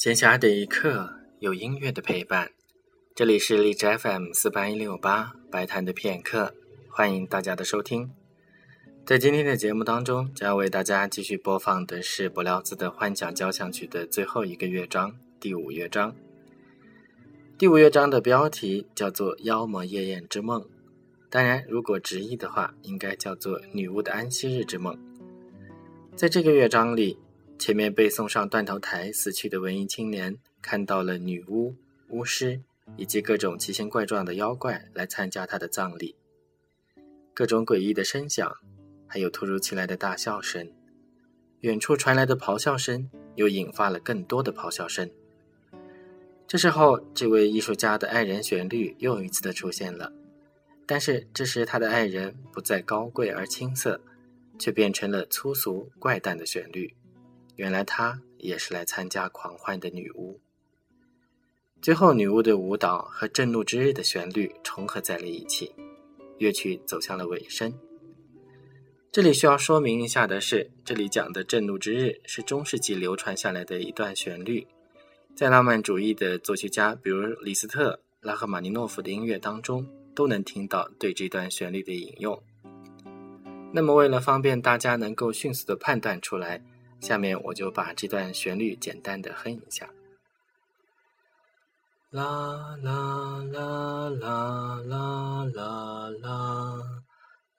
闲暇的一刻，有音乐的陪伴。这里是荔枝 FM 四八一六八白谈的片刻，欢迎大家的收听。在今天的节目当中，将要为大家继续播放的是柏辽兹的幻想交响曲的最后一个乐章——第五乐章。第五乐章的标题叫做《妖魔夜宴之梦》，当然，如果直译的话，应该叫做《女巫的安息日之梦》。在这个乐章里。前面被送上断头台死去的文艺青年，看到了女巫、巫师以及各种奇形怪状的妖怪来参加他的葬礼。各种诡异的声响，还有突如其来的大笑声，远处传来的咆哮声又引发了更多的咆哮声。这时候，这位艺术家的爱人旋律又一次的出现了，但是这时他的爱人不再高贵而青涩，却变成了粗俗怪诞的旋律。原来她也是来参加狂欢的女巫。最后，女巫的舞蹈和震怒之日的旋律重合在了一起，乐曲走向了尾声。这里需要说明一下的是，这里讲的震怒之日是中世纪流传下来的一段旋律，在浪漫主义的作曲家，比如李斯特、拉赫玛尼诺夫的音乐当中，都能听到对这段旋律的引用。那么，为了方便大家能够迅速的判断出来。下面我就把这段旋律简单的哼一下。啦啦啦啦啦啦啦，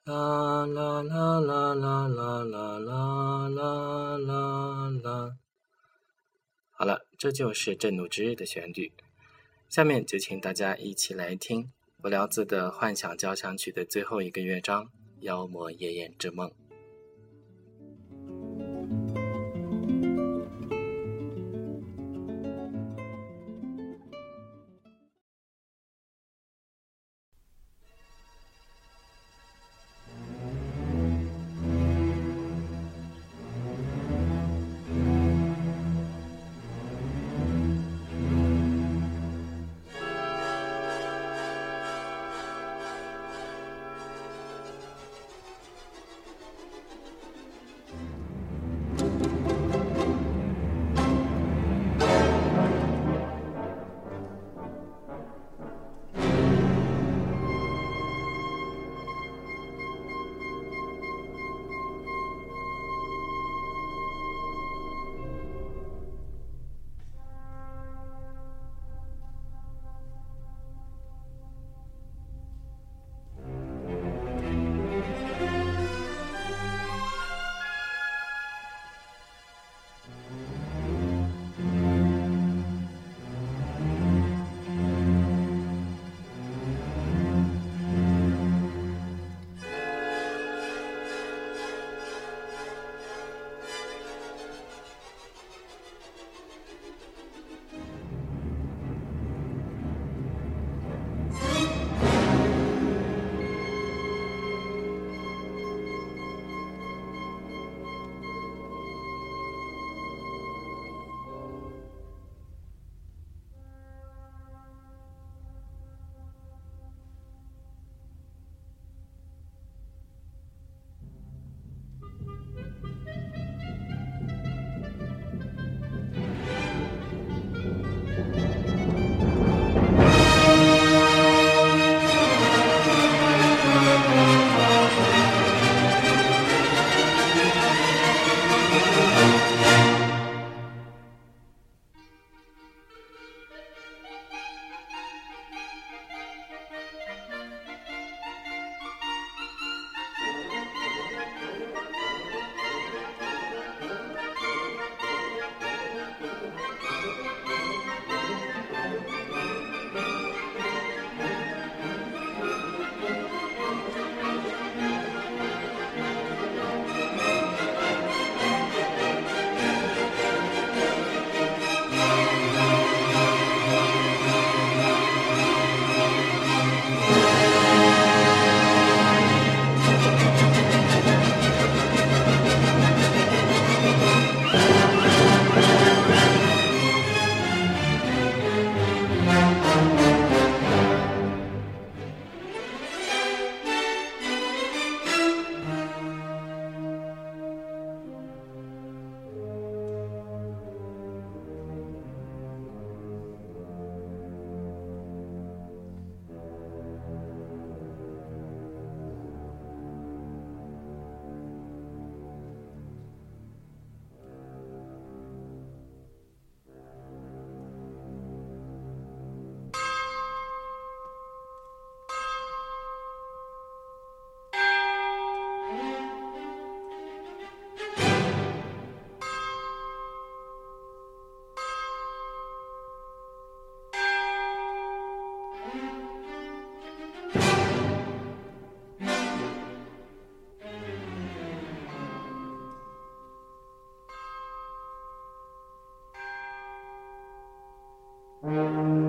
啦啦啦啦啦啦啦啦啦啦啦。好了，这就是震怒之日的旋律。下面就请大家一起来听柏辽兹的幻想交响曲的最后一个乐章《妖魔夜宴之梦》。Mm-hmm.